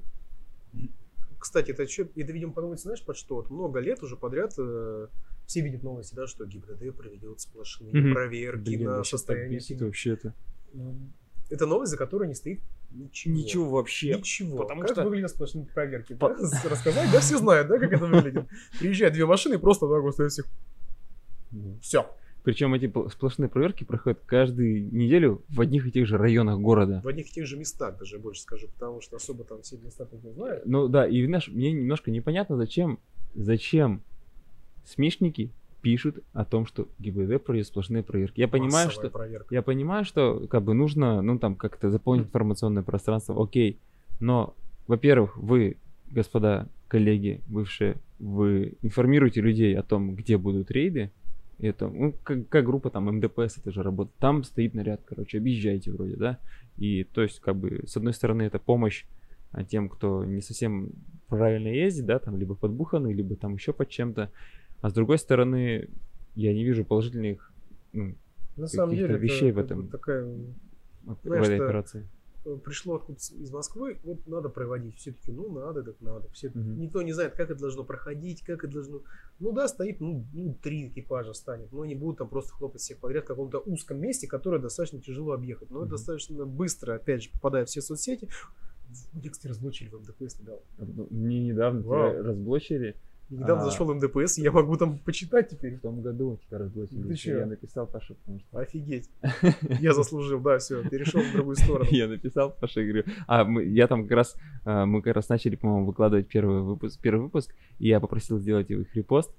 Кстати, это, чё- это видимо, подумать, знаешь, под что? Вот много лет уже подряд э, все видят новости, да, что ГИБДД проведет сплошные Мгм. проверки Блин, на состояние бесит опьянения. вообще это. Это новость, за которой не стоит Ничего. Ничего вообще. Ничего. Потому как что- выглядят сплошные проверки? По- да? Рассказать? Да, все знают, да, как это выглядит. Приезжают две машины и просто вот стоят всех. Все. Причем эти пл- сплошные проверки проходят каждую неделю в одних и тех же районах города. В одних и тех же местах, даже больше скажу, потому что особо там все места не знают. Ну да, и знаешь, мне немножко непонятно, зачем, зачем смешники пишут о том, что ГИБДД проводит сплошные проверки. Я понимаю, Массовая что проверка. я понимаю, что как бы нужно, ну там как-то заполнить информационное пространство, окей. Но, во-первых, вы, господа коллеги, бывшие, вы информируете людей о том, где будут рейды. Это, ну, как, как группа там МДПС, это же работа. Там стоит наряд, короче, объезжайте вроде, да. И то есть, как бы, с одной стороны, это помощь а, тем, кто не совсем правильно ездит, да, там, либо подбуханный, либо там еще под чем-то. А с другой стороны, я не вижу положительных ну, На самом деле, это вещей в как этом. такая в Знаешь, этой что- операции. Э, пришло откуда из Москвы, вот надо проводить. Все таки ну надо, так надо. Все, Мгм. Никто не знает, как это должно проходить, как это должно. Ну да, стоит, ну, ну, три экипажа станет, но они будут там просто хлопать всех подряд в каком-то узком месте, которое достаточно тяжело объехать. Но это Мгм. достаточно быстро, опять же, попадая в все соцсети. В Дексте разблочили в МДПС недавно. Ну, Мне недавно Вау. тебя разблочили. Недавно А. зашел в МДПС, я могу там почитать теперь. В том году тебя разблочили. Ты чё? Я написал Паше, потому что... Офигеть. Я заслужил, да, все, перешел в другую сторону. Я написал Паше, говорю, а мы, я там как раз, а, мы как раз начали, по-моему, выкладывать первый выпуск, первый выпуск, и я попросил сделать их репост,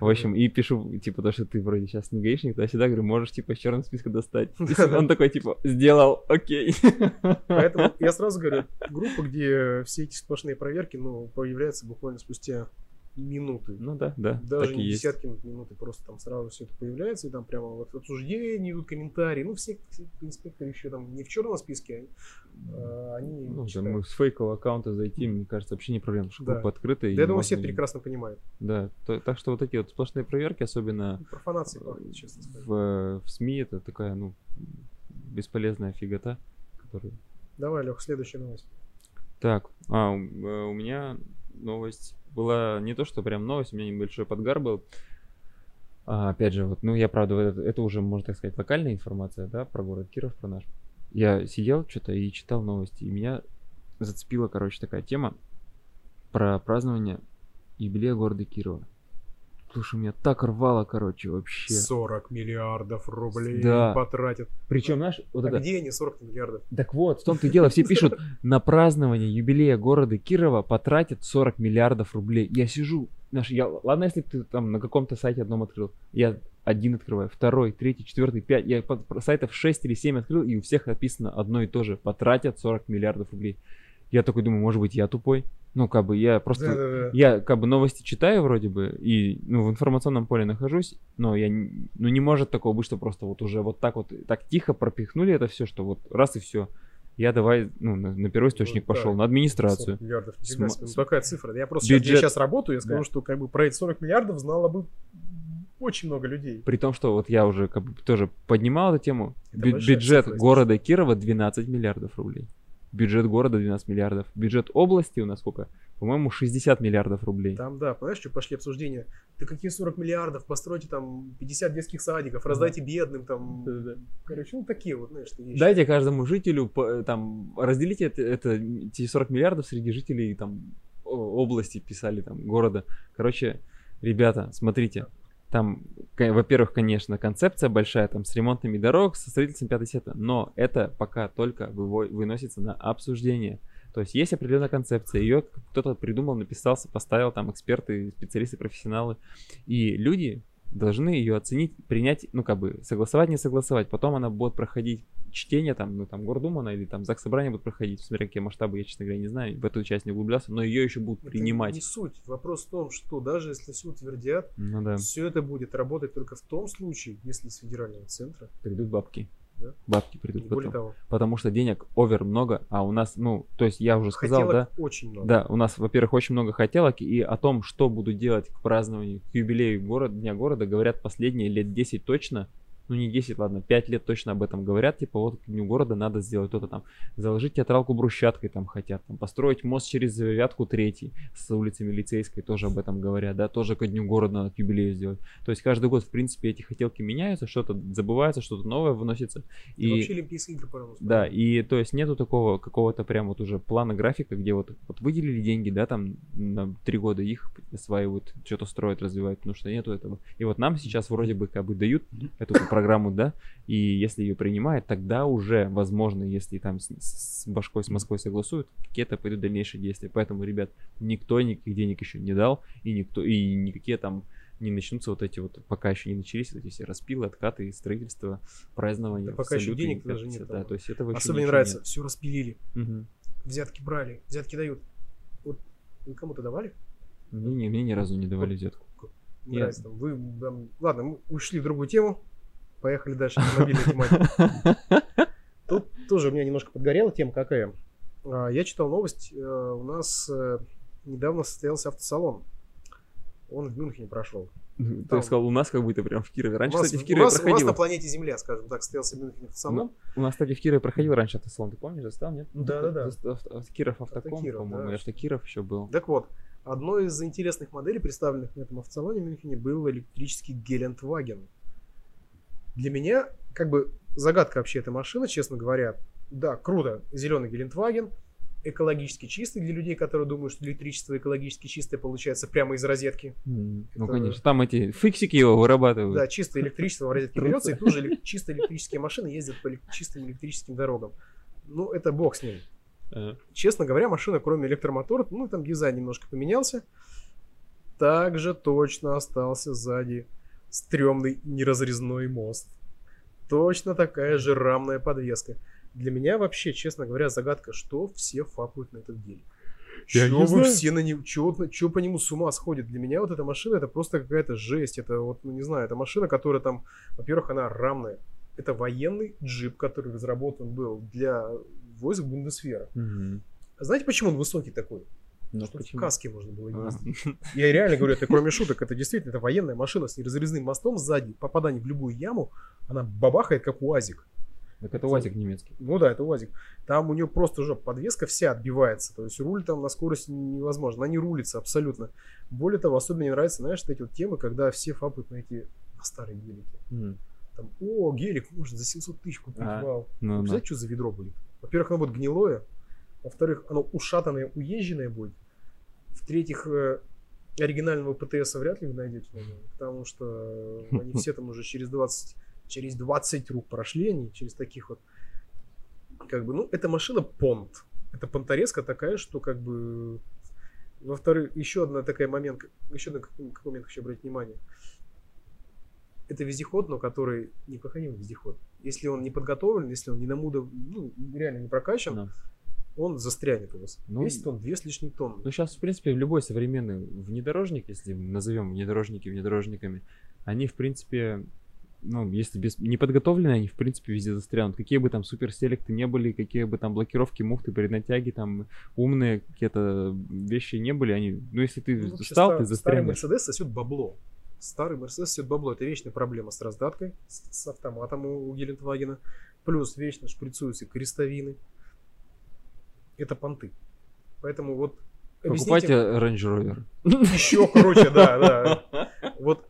в общем, и пишу, типа, то, что ты вроде сейчас не гаишник, то всегда говорю, можешь, типа, из черного списка достать. Он такой, типа, сделал, окей. Поэтому я сразу говорю, группа, где все эти сплошные проверки, ну, появляются буквально спустя минуты. Ну да, да, Даже и не есть. десятки минут, и просто там сразу все это появляется, и там прямо вот обсуждения идут, комментарии. Ну, все, инспекторы еще там не в черном списке, а, они Ну, да, мы с фейкового аккаунта зайти, мне кажется, вообще не проблема, что Да. группа открытая. и Да, я думаю, все прекрасно понимают. Да, то- так что вот эти вот сплошные проверки, особенно Профанация пахнет, честно сказать. в, в СМИ, это такая, ну, бесполезная фигота, которая... Давай, Лех, следующая новость. Так, а, у, э, у меня новость была не то, что прям новость, у меня небольшой подгар был. А, опять же, вот, ну, я, правда, это, это уже, можно так сказать, локальная информация, да, про город Киров, про наш. Я сидел что-то и читал новости, и меня зацепила, короче, такая тема про празднование юбилея города Кирова. Слушай, меня так рвало, короче, вообще. 40 миллиардов рублей Да. потратят. Причем, знаешь, вот а это... где они 40 миллиардов? Так вот, в том-то и дело, все пишут, на празднование юбилея города Кирова потратят 40 миллиардов рублей. Я сижу, знаешь, я, ладно, если ты там на каком-то сайте одном открыл, я один открываю, второй, третий, четвертый, пять, я сайтов 6 или 7 открыл, и у всех написано одно и то же, потратят 40 миллиардов рублей. Я такой думаю, может быть, я тупой? Ну, как бы я просто... Да-да-да. Я как бы новости читаю вроде бы и ну, в информационном поле нахожусь, но я ну не может такого быть, что просто вот уже вот так вот так тихо пропихнули это все, что вот раз и все. Я давай ну, на, на первый источник Ну, пошел, да. на администрацию. 40 миллиардов. Сма- ну, такая цифра. Я просто сейчас, Бюджет- сейчас работаю, я скажу, Да. что как бы про эти 40 миллиардов знало бы очень много людей. При том, что вот я уже как бы тоже поднимал эту тему. Это Бю- бюджет цифра, города Кирова 12 миллиардов рублей. Бюджет города 12 миллиардов. Бюджет области у нас сколько? По-моему, 60 миллиардов рублей. Там, да, понимаешь, что пошли обсуждения? Да какие 40 миллиардов? Постройте там 50 детских садиков, раздайте бедным там. Да-да-да. Короче, ну такие вот, знаешь, вещи. Дайте каждому жителю, э, там, разделите это, это, эти 40 миллиардов среди жителей там области писали, там, города. Короче, ребята, смотрите, там, во-первых, конечно, концепция большая, там, с ремонтами дорог, со строительством 5 сета, но это пока только выносится на обсуждение. То есть есть определенная концепция, ее кто-то придумал, написался, поставил, там, эксперты, специалисты, профессионалы, и люди должны ее оценить, принять, ну, как бы, согласовать, не согласовать. Потом она будет проходить чтение, там, ну, там, Гордумана или там ЗАГС Собрания будут проходить, смотря какие масштабы, я, честно говоря, не знаю, в эту часть не углублялся, но ее еще будут Это принимать. не суть. Вопрос в том, что даже если все утвердят, Ну да, все это будет работать только в том случае, если с федерального центра, придут бабки. Да. Бабки не придут более потом. того, Потому что денег овер много, а у нас, ну, то есть я уже сказал, хотелок да, очень много. Да, у нас, во-первых, очень много хотелок, и о том, что буду делать к празднованию, к юбилею город, Дня города, говорят последние лет 10 точно. Ну не 10, ладно, 5 лет точно об этом говорят, типа вот к дню города надо сделать то-то там, заложить театралку брусчаткой там хотят, там, построить мост через Вятку третий с улицы Милицейской, тоже об этом говорят, да, тоже ко дню города надо к юбилею сделать. То есть каждый год, в принципе, эти хотелки меняются, что-то забывается, что-то новое выносится. И... И, Вообще Олимпийские игры, пожалуйста. да, и то есть нету такого какого-то прям вот уже плана графика, где вот, вот выделили деньги, да, там на три года их осваивают, что-то строят, развивают, потому что нету этого. И вот нам сейчас вроде бы как бы дают эту программу, да, и если ее принимают, тогда уже, возможно, если там с, с башкой, с Москвой согласуют, какие-то пойдут дальнейшие действия. Поэтому, ребят, никто никаких денег еще не дал, и никто, и никакие там не начнутся вот эти вот, пока еще не начались вот эти все распилы, откаты, строительство, празднования. Да пока еще денег даже нет Да, то есть этого Особенно не нравится, нет. все распилили, Мгм. взятки брали, взятки дают. Вот вы кому-то давали? Мне, не- мне ни разу не давали взятку. Не Нет. нравится там. Вы там- Ладно, мы ушли в другую тему. Поехали дальше. Тут тоже у меня немножко подгорела тема какая. А, Я читал новость. э, У нас э, недавно состоялся автосалон. Он в Мюнхене прошел. Ты Там. сказал, у нас как будто прям в Кирове. Раньше, у, нас, кстати, в у Кирове нас- у нас проходил. на планете Земля, скажем так, состоялся в Мюнхене автосалон. У нас, кстати, в Кирове проходил раньше автосалон, ты помнишь, застал, нет? Да-да-да. Заст- авто- авто- Киров Автоком, Автокиров, по-моему, да. и Автокиров еще был. Так вот, одной из интересных моделей, представленных на этом автосалоне в Мюнхене, был электрический Гелендваген. Для меня, как бы, загадка вообще этой машины, честно говоря. Да, круто, зеленый Гелендваген, экологически чистый для людей, которые думают, что электричество экологически чистое получается прямо из розетки. Ну, Это- конечно, там эти фиксики его вырабатывают. Да, чистое электричество в розетке берется, и тут же чисто электрические машины ездят по чистым электрическим дорогам. Ну, это бог с ним. Ага. Честно говоря, машина, кроме электромотора, ну, там дизайн немножко поменялся, также точно остался сзади стрёмный неразрезной мост. Точно такая же рамная подвеска. Для меня вообще, честно говоря, загадка, что все фапают на этот деле. Я Чё не вы знаю. все на него, на- чё по нему с ума сходит? Для меня вот эта машина, это просто какая-то жесть. Это вот, ну не знаю, это машина, которая там, во-первых, она рамная. Это военный джип, который разработан был для войск Бундесвера. А знаете, почему он высокий такой? Ну, Чтобы в почему? каске можно было А, ездить. Я реально говорю, это кроме шуток, это действительно это военная машина с неразрезным мостом сзади. Попадание в любую яму, она бабахает, как УАЗик. Так это УАЗик немецкий. Ну да, это УАЗик. Там у нее просто уже подвеска вся отбивается. То есть руль там на скорость невозможно. Она не рулится абсолютно. Более того, особенно мне нравятся, знаешь, эти вот темы, когда все фапают на эти старые гелики. М, Там, о, гелик можно за 700 тысяч купить, А, вау. Ну, да. Представляете, что за ведро будет? Во-первых, оно будет гнилое. Во-вторых, оно ушатанное, уезженное будет. В-третьих, э, оригинального ПТС вряд ли вы найдете на нем, потому что они все там уже через 20, через 20 рук прошли, они через таких вот, как бы, ну, эта машина понт. Это понторезка такая, что как бы... Во-вторых, еще одна такая момент, еще на какой какой момент хочу обратить внимание. Это вездеход, но который непроходимый вездеход. Если он не подготовлен, если он не намудов, ну, реально не прокачан, Да. Он застрянет у вас. Ну, Весит он две с лишним тонны. Ну, сейчас, в принципе, любой современный внедорожник, если назовем внедорожники внедорожниками, они, в принципе, ну, если без неподготовленные, они, в принципе, везде застрянут. Какие бы там суперселекты не были, какие бы там блокировки, муфты, переднатяги, там умные какие-то вещи не были, они, ну, если ты Ну, встал, стар- ты Старый застрянешь. Мерседес сосет бабло. Старый Мерседес сосет бабло. Это вечная проблема с раздаткой, с, с автоматом у, у Гелендвагена. Плюс вечно шприцуются крестовины. Это понты. Поэтому вот Покупайте Range Rover. еще круче, да, да. Вот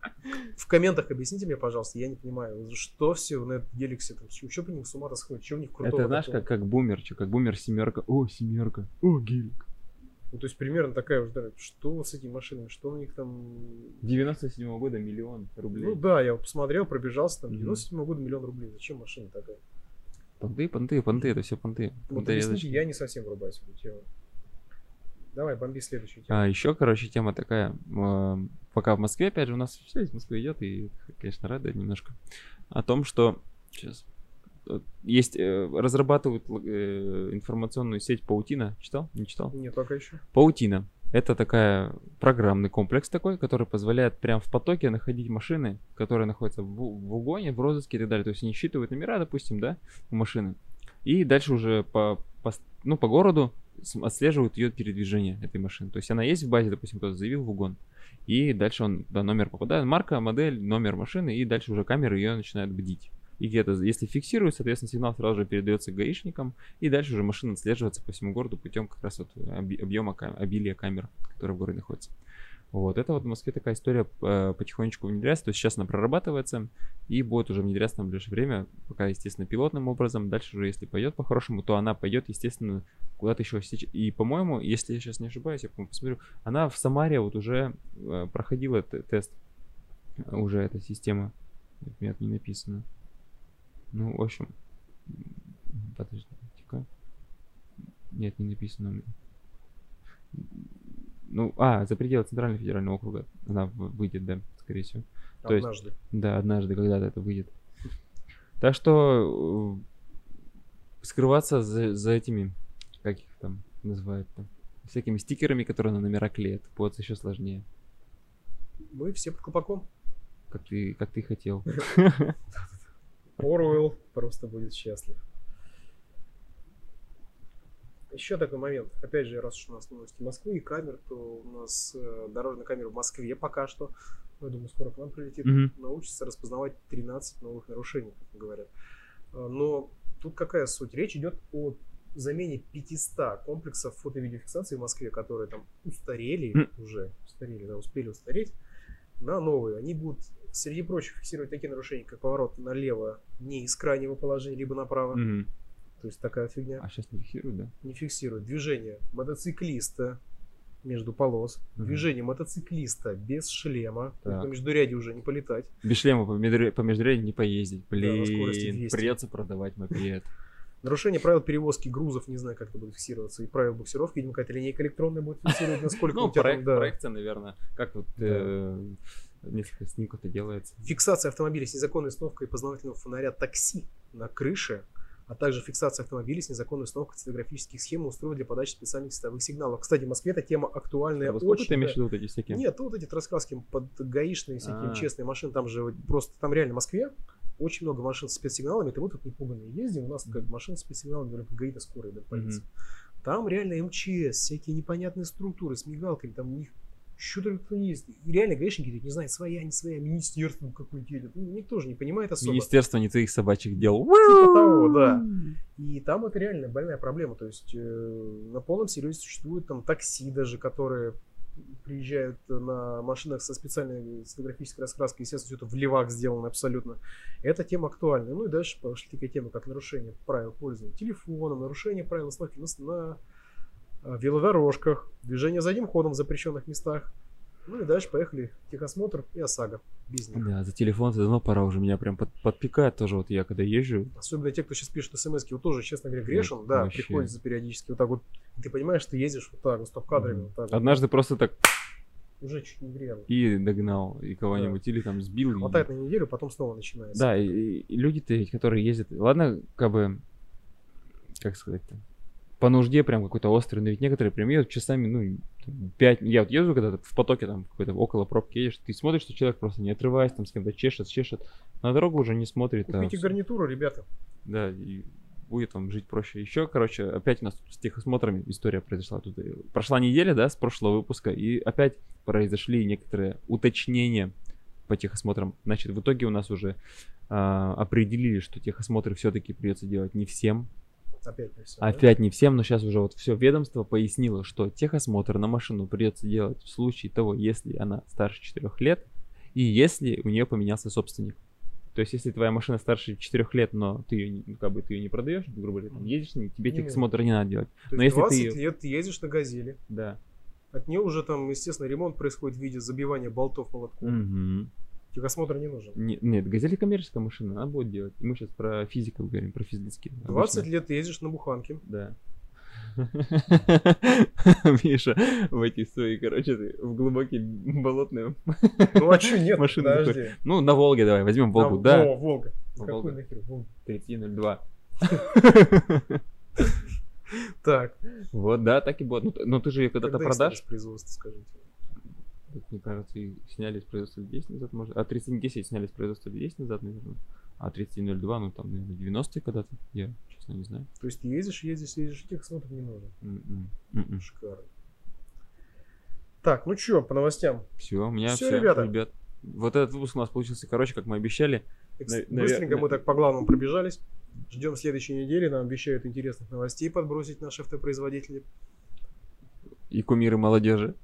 в комментах объясните мне, пожалуйста, я не понимаю, что все на геликсе, там, что по нему с ума сходит, что в них крутого Это, знаешь, как, как бумер, чё, как бумер семерка. О, семерка. О, гелик. Ну, то есть примерно такая уже, да, что вот с этими машинами, что у них там... 97 года миллион рублей. Ну да, я вот посмотрел, пробежался, там, Мгм. 97 года миллион рублей, зачем машина такая? Понты, понты, понты, это все понты. Вот Понты, объясните, я не совсем врубаюсь в эту тему. Давай, бомби следующую тему. А еще, короче, тема такая. эм, Пока в Москве, опять же, у нас все из Москвы идет, и, конечно, радует немножко. О том, что сейчас есть, э, разрабатывают э, информационную сеть Паутина. Читал? Не читал? Нет, пока еще. Паутина. Это такая программный комплекс такой, который позволяет прям в потоке находить машины, которые находятся в, в угоне, в розыске и так далее. То есть они считывают номера, допустим, да, у машины. И дальше уже по, по ну, по городу отслеживают ее передвижение этой машины. То есть она есть в базе, допустим, кто-то заявил в угон. И дальше он, да, номер попадает, марка, модель, номер машины, и дальше уже камера ее начинает бдить. И где-то, если фиксирует, соответственно, сигнал сразу же передается гаишникам, и дальше уже машина отслеживается по всему городу путем как раз вот объема, обилия камер, которые в городе находятся. Вот, это вот в Москве такая история э, потихонечку внедряется, то есть сейчас она прорабатывается и будет уже внедряться на ближайшее время, пока, естественно, пилотным образом. Дальше уже, если пойдет по-хорошему, то она пойдет, естественно, куда-то еще. И, по-моему, если я сейчас не ошибаюсь, я посмотрю, она в Самаре вот уже э, проходила тест, уже эта система. Нет, не написано. Ну, в общем, подождите-ка. Нет, не написано у меня. Ну, а, за пределы Центрального федерального округа она выйдет, да, скорее всего. То есть-. Да, однажды когда-то это выйдет. Так что э, скрываться за, за этими, как их там называют там, всякими стикерами, которые на номера клеят, будет еще сложнее, Мы все под колпаком. как ты, как ты хотел. Оруэлл просто будет счастлив. Еще такой момент. Опять же, раз уж у нас новости Москвы и камер, то у нас э, дорожная камера в Москве пока что, я думаю, скоро к нам прилетит, Мгм. научится распознавать 13 новых нарушений, как говорят. Э, Но тут какая суть? Речь идет о замене 500 комплексов фото-видеофиксации в Москве, которые там устарели М. уже, устарели, да, успели устареть, на новые. Они будут, среди прочих, фиксировать такие нарушения, как поворот налево не из крайнего положения, либо направо. Мгм. То есть такая фигня. А сейчас не фиксируют, да? Не фиксирует. Движение мотоциклиста между полос. Мгм. Движение мотоциклиста без шлема. Так. По междуряде уже не полетать. Без шлема по, медре- по междуряде не поездить. Блин, 200. придется продавать мопед. Нарушение правил перевозки грузов, не знаю, как это будет фиксироваться, и правил буксировки, видимо, какая-то линейка электронная будет фиксировать, насколько Ну, у тебя там, проект- да. проекция, наверное. Как вот э, несколько снимков это делается. Фиксация автомобиля с незаконной установкой познавательного фонаря такси на крыше, а также фиксация автомобиля с незаконной установкой цветографических схем и устройств для подачи специальных цветовых сигналов. Кстати, в Москве эта тема актуальная Вот сколько очень. ты имеешь в виду вот эти всякие? Нет, вот эти раскраски под гаишные всякие А. честные машины, там же вот просто, там реально в Москве очень много машин с спецсигналами, это мы тут не пуганные ездим, у нас как машины с спецсигналами, говорят, гаи-то скорая, да, полиция. Там реально МЧС, всякие непонятные структуры с мигалками, там у них что только есть. И реально гаишники говорят, не знаю, своя, не своя, министерство какое-то едет. Ну, никто же не понимает особо. Министерство не твоих собачьих дел. Типа того, да. И там это реально больная проблема. То есть э, на полном серьезе существуют там такси даже, которые приезжают на машинах со специальной сценографической раскраской. Естественно, все это в левак сделано абсолютно. Эта тема актуальна. Ну и дальше пошли такие темы, как нарушение правил пользования телефоном, нарушение правил остановки на, на велодорожках, движение задним ходом в запрещенных местах. Ну и дальше поехали техосмотр и ОСАГО. Без них. Да, за телефон давно пора уже меня прям под- подпикает тоже. Вот я когда езжу, Особенно те, кто сейчас пишет смс вот тоже, честно говоря, грешен, да, вообще. приходится периодически вот так вот, и ты понимаешь, ты ездишь вот так, вот стоп-кадрами, вот так вот. однажды просто так уже чуть не грел. и догнал, и кого-нибудь, или там сбил. и- Хватает на неделю, потом снова начинается. Да, и, и люди-то которые ездят, ладно, как бы, как сказать-то, по нужде прям какой-то острый, но ведь некоторые прям едут часами, ну, там, пять, я вот езжу когда-то в потоке там какой-то около пробки едешь, ты смотришь, что человек просто не отрываясь, там с кем-то чешет, чешет, на дорогу уже не смотрит, а Купите с- гарнитуру, ребята. да, и будет вам жить проще. Еще, короче, опять у нас с техосмотрами история произошла. Тут э, прошла неделя, да, с прошлого выпуска, и опять произошли некоторые уточнения по техосмотрам. Значит, в итоге у нас уже а, определили, что техосмотры все-таки придется делать не всем. Опять не все. Опять не всем, но сейчас уже вот все ведомство пояснило, что техосмотр на машину придется делать в случае того, если она старше 4 лет и если у нее поменялся собственник. То есть, если твоя машина старше 4 лет, но ты ее, ну, как бы, ты ее не продаешь, грубо говоря, там, едешь, тебе Не техосмотр не надо делать. То но есть если ты 20 её- лет ты ездишь на газели. Да. От нее уже там, естественно, ремонт происходит в виде забивания болтов молотком. Техосмотр не нужен. Не- Нет, газель коммерческая машина, она будет делать. И мы сейчас про физиков говорим, про физические. 20 обычно. лет ездишь на буханке. Да. Миша, в эти свои, короче, в глубокие болотные. Ну а что нет, Машины подожди. Ну, на Волге давай, возьмем Волгу, А, да. Во, Волга. Ну, Какой нахер Волга? 30.02. Так, Вот, да, так и будет. Ну, т- Ну, ты же ее когда-то продашь. с производства, скажите? Так, Мне кажется, и сняли с производства лет 10 назад, может. А 3010 сняли с производства лет 10 назад, наверное. А 3002, ну там, наверное, 90-е когда-то. Я, честно, не знаю. То есть ты ездишь, ездишь, ездишь, и техосмотр не нужен. М-м, м-м. Шикарно. Так, ну чё, по новостям. Все, у меня Всё, все, ребята. ребят. Вот этот выпуск у нас получился короче, как мы обещали. Экс- На- навер- Быстренько мы так по главному пробежались. Ждем следующей недели. Нам обещают интересных новостей подбросить наши автопроизводители. И кумиры молодежи.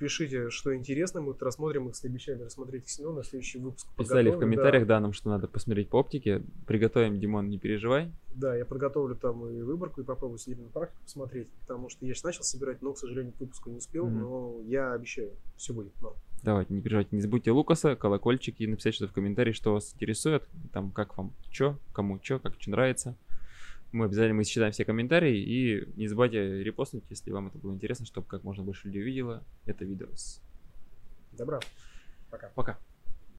Пишите, что интересно, мы рассмотрим их, обещали рассмотреть их на следующий выпуск. Писали в комментариях, да. да, нам, что надо посмотреть по оптике. Приготовим, Димон, не переживай. Да, я подготовлю там и выборку, и попробую сегодня на практику посмотреть, потому что я сейчас начал собирать, но, к сожалению, к выпуску не успел, Мгм. но я обещаю, все будет. Но. Давайте, не переживайте. Не забудьте Лукаса, колокольчик и написать что-то в комментарии, что вас интересует. Там, как вам чё, кому чё, как что нравится. Мы обязательно мы считаем все комментарии и не забывайте репостнуть, если вам это было интересно, чтобы как можно больше людей увидело это видео. Добра. Пока. Пока.